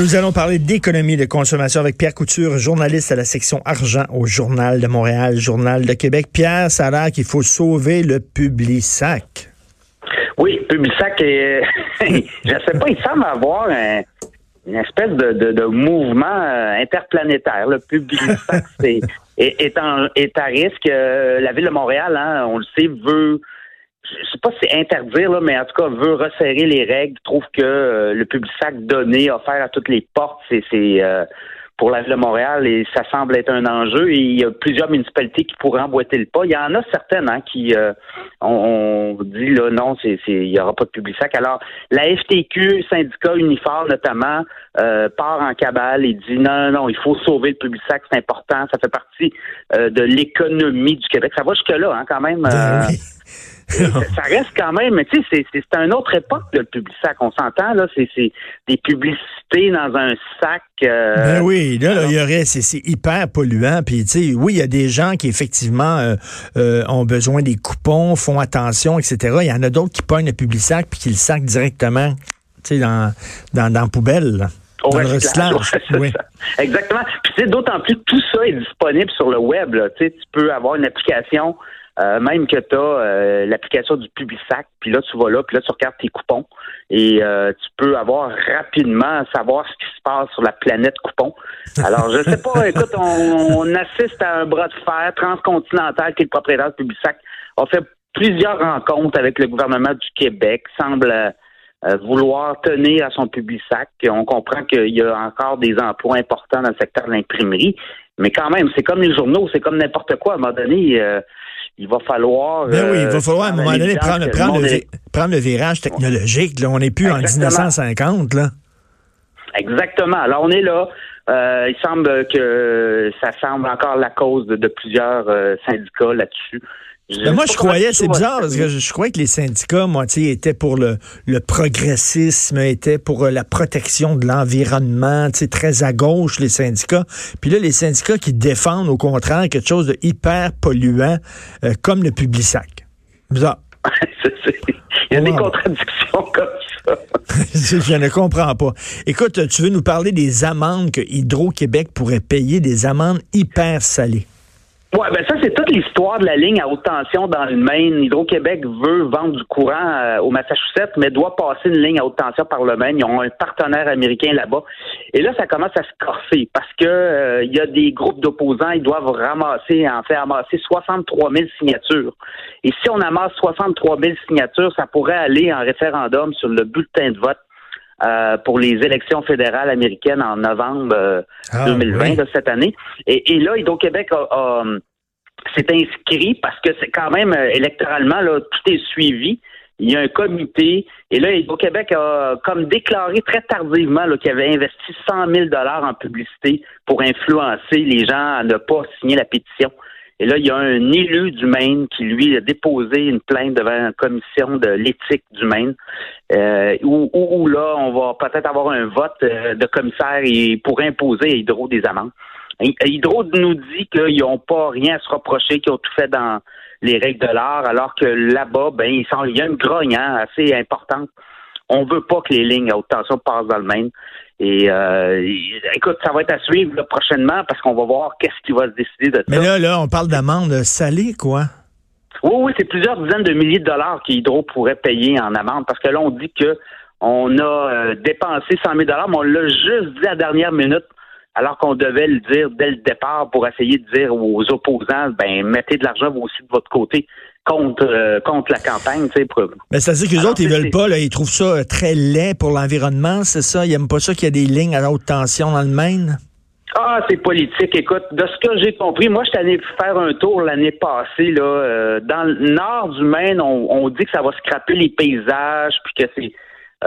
Nous allons parler d'économie de consommation avec Pierre Couture, journaliste à la section argent au Journal de Montréal, Journal de Québec. Pierre, ça a l'air qu'il faut sauver le Publisac. Oui, Publisac, est... je sais pas, il semble avoir une espèce de, mouvement euh, interplanétaire. Le Publisac est, est, est, à risque. Euh, la ville de Montréal, hein, on le sait, veut pas si c'est interdire, là, mais en tout cas, veut resserrer les règles, trouve que euh, le public sac donné, offert à toutes les portes, c'est euh, pour la ville de Montréal et ça semble être un enjeu. Et il y a plusieurs municipalités qui pourraient emboîter le pas. Il y en a certaines hein, qui euh, on, dit là non, c'est il y aura pas de public sac. Alors la FTQ, syndicat Unifor notamment, part en cabale et dit non, non, il faut sauver le public sac, c'est important, ça fait partie de l'économie du Québec. Ça va jusque là, hein, quand même. Ça reste quand même, mais tu sais, c'est une autre époque, le public sac. On s'entend, là, c'est des publicités dans un sac. Euh, ben oui, là, il y aurait, c'est hyper polluant. Puis, tu sais, oui, il y a des gens qui, effectivement, euh, euh, ont besoin des coupons, font attention, etc. Il y en a d'autres qui pognent le public sac puis qui le sac directement, tu sais, dans, dans, dans la poubelle. Dans le recyclage. Oui. Exactement. Puis c'est d'autant plus que tout ça est disponible sur le web. Là. Tu, sais, tu peux avoir une application euh, même que tu as euh, l'application du Publisac, puis là, tu vas là, puis là, tu regardes tes coupons et euh, tu peux avoir rapidement savoir ce qui se passe sur la planète coupon. Alors, je sais pas, écoute, on, assiste à un bras de fer transcontinental qui est le propriétaire du Publisac. On fait plusieurs rencontres avec le gouvernement du Québec, semble vouloir tenir à son Publisac. On comprend qu'il y a encore des emplois importants dans le secteur de l'imprimerie, mais quand même, c'est comme les journaux, c'est comme n'importe quoi. À un moment donné, il va falloir. Ben oui, il va euh, falloir à un moment donné prendre, le, virage technologique. Là. On n'est plus en 1950. Là. Exactement. Alors, on est là. Euh, il semble que ça semble encore la cause de, plusieurs euh, syndicats là-dessus moi, je croyais, c'est bizarre, parce que je, croyais que les syndicats, moi, étaient pour le, le progressisme, étaient pour euh, la protection de l'environnement, très à gauche, les syndicats. Puis là, les syndicats qui défendent, au contraire, quelque chose de hyper polluant, euh, comme le Publisac. Bizarre. Il y a des contradictions comme ça. je ne comprends pas. Écoute, tu veux nous parler des amendes que Hydro-Québec pourrait payer, des amendes hyper salées. Oui, ben ça, c'est toute l'histoire de la ligne à haute tension dans le Maine. Hydro-Québec veut vendre du courant euh, au Massachusetts, mais doit passer une ligne à haute tension par le Maine. Ils ont un partenaire américain là-bas. Et là, ça commence à se corser parce que euh, il y a des groupes d'opposants, ils doivent ramasser, en fait, ramasser 63 000 signatures. Et si on amasse 63 000 signatures, ça pourrait aller en référendum sur le bulletin de vote euh, pour les élections fédérales américaines en novembre 2020 euh, ah, de cette année. Et, là, Hydro-Québec a, s'est inscrit parce que c'est quand même euh, électoralement là, tout est suivi. Il y a un comité et là, Hydro-Québec a comme déclaré très tardivement qu'il avait investi 100 000 dollars en publicité pour influencer les gens à ne pas signer la pétition. Et là, il y a un élu du Maine qui, lui, a déposé une plainte devant la commission de l'éthique du Maine, euh, où, là, on va peut-être avoir un vote euh, de commissaire et pour imposer à Hydro des amendes. Hydro nous dit qu'ils n'ont pas rien à se reprocher, qu'ils ont tout fait dans les règles de l'art, alors que là-bas, ben, il y a une grogne hein, assez importante. On veut pas que les lignes à haute tension passent dans le Maine. Et euh, écoute, ça va être à suivre prochainement parce qu'on va voir qu'est-ce qui va se décider de ça. Mais là, là, on parle d'amende salée, quoi. Oui, oui, c'est plusieurs dizaines de milliers de dollars qu'Hydro pourrait payer en amende parce que là, on dit que on a euh, dépensé 100 000 dollars, mais on l'a juste dit à la dernière minute alors qu'on devait le dire dès le départ pour essayer de dire aux opposants, ben mettez de l'argent vous aussi de votre côté contre euh, contre la campagne, tu sais. Mais c'est à dire que les autres, ils veulent pas, là, ils trouvent ça euh, très laid pour l'environnement, c'est ça? Ils aiment pas ça qu'il y a des lignes à haute tension dans le Maine? Ah, c'est politique. Écoute, de ce que j'ai compris, moi, je suis allé faire un tour l'année passée. Là, euh, dans le nord du Maine, on, dit que ça va scraper les paysages, puis que c'est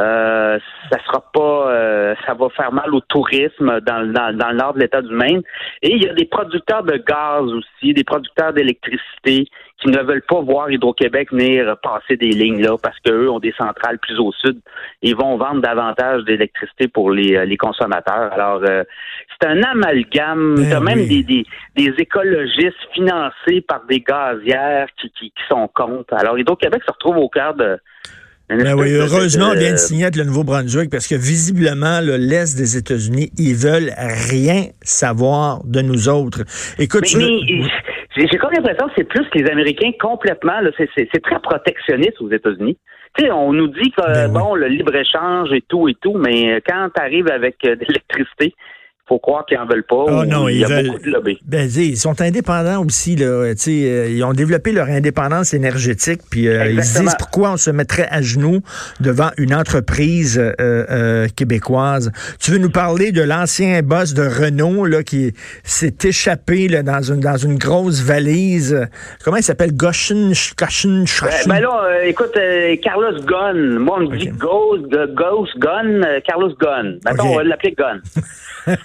Euh, ça sera pas, euh, ça va faire mal au tourisme dans, dans, dans le nord de l'État du Maine. Et il y a des producteurs de gaz aussi, des producteurs d'électricité qui ne veulent pas voir Hydro-Québec venir passer des lignes là parce qu'eux ont des centrales plus au sud. Ils vont vendre davantage d'électricité pour les, euh, les consommateurs. Alors, euh, c'est un amalgame. Ben T'as même oui. des, des, des écologistes financés par des gazières qui, qui, qui sont contre. Alors, Hydro-Québec se retrouve au cœur de... Ben oui, heureusement, on vient de signer avec le Nouveau-Brunswick parce que visiblement, le l'Est des États-Unis, ils veulent rien savoir de nous autres. Écoute, Mais, tu veux- mais, j'ai comme l'impression que c'est plus que les Américains complètement, c'est- très protectionniste aux États-Unis. Tu sais, on nous dit que Ben oui. bon, le libre-échange et tout et tout, mais quand tu arrives avec euh, de l'électricité, faut croire qu'ils en veulent pas. Ou non, il ils y a veulent- beaucoup de lobby. Ben, dis, ils sont indépendants aussi. Là, Tu sais, euh, ils ont développé leur indépendance énergétique. Puis euh, ils disent pourquoi on se mettrait à genoux devant une entreprise euh, euh, québécoise. Tu veux nous parler de l'ancien boss de Renault là, qui s'est échappé là, dans, une, dans une grosse valise? Comment il s'appelle? Goshen, Goshen, Ben, ben là, euh, écoute, euh, Carlos Gunn. Moi, on me dit. Ghost, Ghost Gunn, euh, Carlos Gunn. Maintenant, Ok. on va l'appeler Gunn.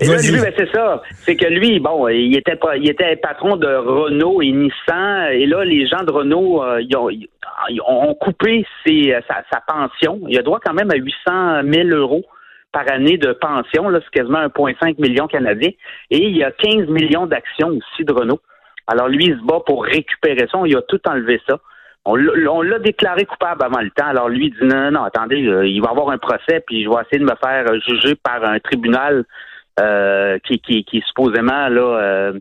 Et là, Vas-y. lui, ben, c'est ça. C'est que lui, bon, il était il était patron de Renault et Nissan. Et là, les gens de Renault, euh, ils, ont, ils ont coupé ses, euh, sa, sa pension. Il a droit quand même à 800 000 euros par année de pension. Là, c'est quasiment 1,5 million canadien. Et il y a 15 millions d'actions aussi de Renault. Alors, lui, il se bat pour récupérer ça. Il a tout enlevé ça. On l'a déclaré coupable avant le temps. Alors, lui, il dit non, non, attendez, euh, il va y avoir un procès, puis je vais essayer de me faire juger par un tribunal euh, qui, qui, qui est supposément là,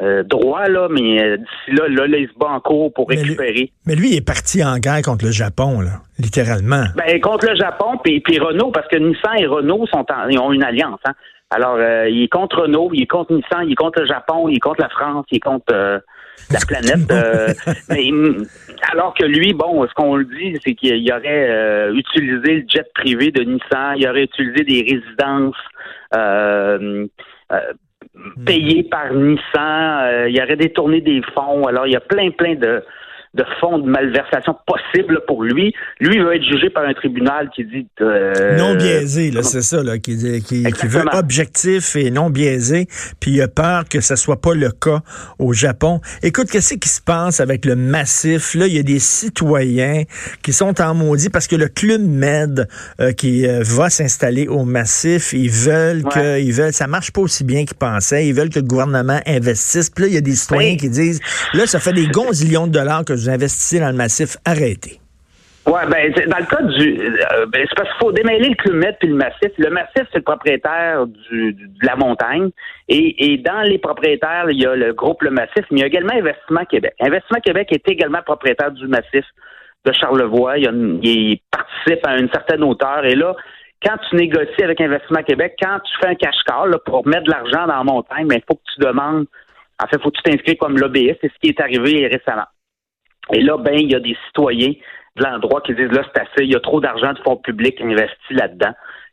euh, droit, là, mais d'ici là, là, là, il se bat en cours pour Mais lui- récupérer. Mais lui, il est parti en guerre contre le Japon, là, littéralement. Ben, contre le Japon, puis, puis Renault, parce que Nissan et Renault sont en- ils ont une alliance. Hein. Alors, il est contre Renault, il est contre Nissan, il est contre le Japon, il est contre la France, il est contre la planète. euh, mais, alors que lui, bon, ce qu'on le dit, c'est qu'il aurait euh, utilisé le jet privé de Nissan, il aurait utilisé des résidences euh, payées par Nissan, il aurait détourné des fonds. Alors, il y a plein, plein de de fonds de malversation possibles pour lui. Lui il va être jugé par un tribunal qui dit euh, non biaisé, là, c'est ça, là, qui, qui, qui veut objectif et non biaisé, puis il a peur que ça soit pas le cas au Japon. Écoute, qu'est-ce qui se passe avec le massif? Là, il y a des citoyens qui sont en maudit parce que le Club Med euh, qui euh, va s'installer au massif, ils veulent que, Ouais. ils veulent, ça marche pas aussi bien qu'ils pensaient, ils veulent que le gouvernement investisse. Puis là, il y a des citoyens Oui. qui disent, là, ça fait des gonzillions de dollars que investissez dans le massif, arrêtez. Ouais, ben dans le cas du, euh, ben, c'est parce qu'il faut démêler le Med puis le Massif. Le Massif c'est le propriétaire du, de la montagne et, dans les propriétaires il y a le groupe Le Massif, mais il y a également Investissement Québec. Investissement Québec est également propriétaire du Massif de Charlevoix. Il, il participe à une certaine hauteur et là. Quand tu négocies avec Investissement Québec, quand tu fais un cash-call pour mettre de l'argent dans la montagne, il faut que tu demandes, en fait, faut que tu t'inscris comme lobbyiste. C'est ce qui est arrivé récemment. Et là, ben, il y a des citoyens de l'endroit qui disent là, c'est assez, il y a trop d'argent de fonds publics investi là-dedans.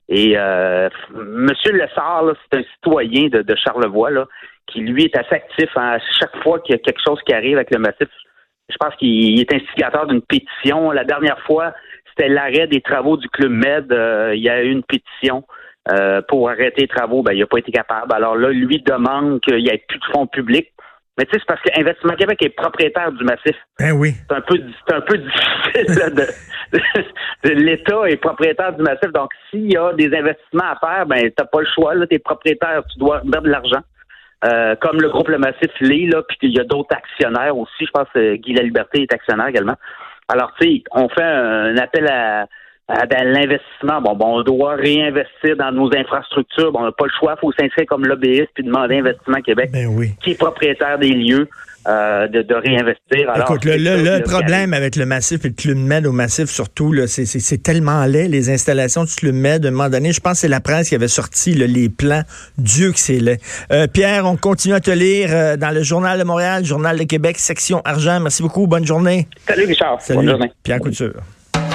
Et euh, Monsieur Lessard, c'est un citoyen de, de Charlevoix là, qui lui est assez actif hein, à chaque fois qu'il y a quelque chose qui arrive avec le massif. Je pense qu'il est instigateur d'une pétition. La dernière fois, c'était l'arrêt des travaux du Club Med. Euh, il y a eu une pétition euh, pour arrêter les travaux. Ben, il n'a pas été capable. Alors là, lui demande qu'il n'y ait plus de fonds publics. Mais tu sais, c'est parce que Investissement Québec est propriétaire du massif. Ben oui. c'est un peu c'est un peu difficile là, de, de- l'État est propriétaire du massif. Donc s'il y a des investissements à faire ben t'as pas le choix là. T'es propriétaire tu dois mettre de l'argent. Euh, comme le groupe Le Massif l'est là puis il y a d'autres actionnaires aussi. Je pense que Guy La Liberté est actionnaire également. Alors tu sais on fait un appel à à dans l'investissement, bon, bon, on doit réinvestir dans nos infrastructures. Bon, on n'a pas le choix, il faut s'inscrire comme lobbyiste puis demander Investissement Québec, Ben oui. qui est propriétaire des lieux, euh, de, de réinvestir. Alors, Écoute, le, le- problème avec le massif et le Club Med au massif, surtout, là, c'est, c'est- c'est tellement laid, les installations du Club Med. À un moment donné, je pense que c'est la presse qui avait sorti là, les plans. Dieu que c'est laid. Euh, Pierre, on continue à te lire euh, dans le Journal de Montréal, Journal de Québec, section argent. Merci beaucoup. Bonne journée. Salut Richard. Salut. Bonne journée. Pierre Couture.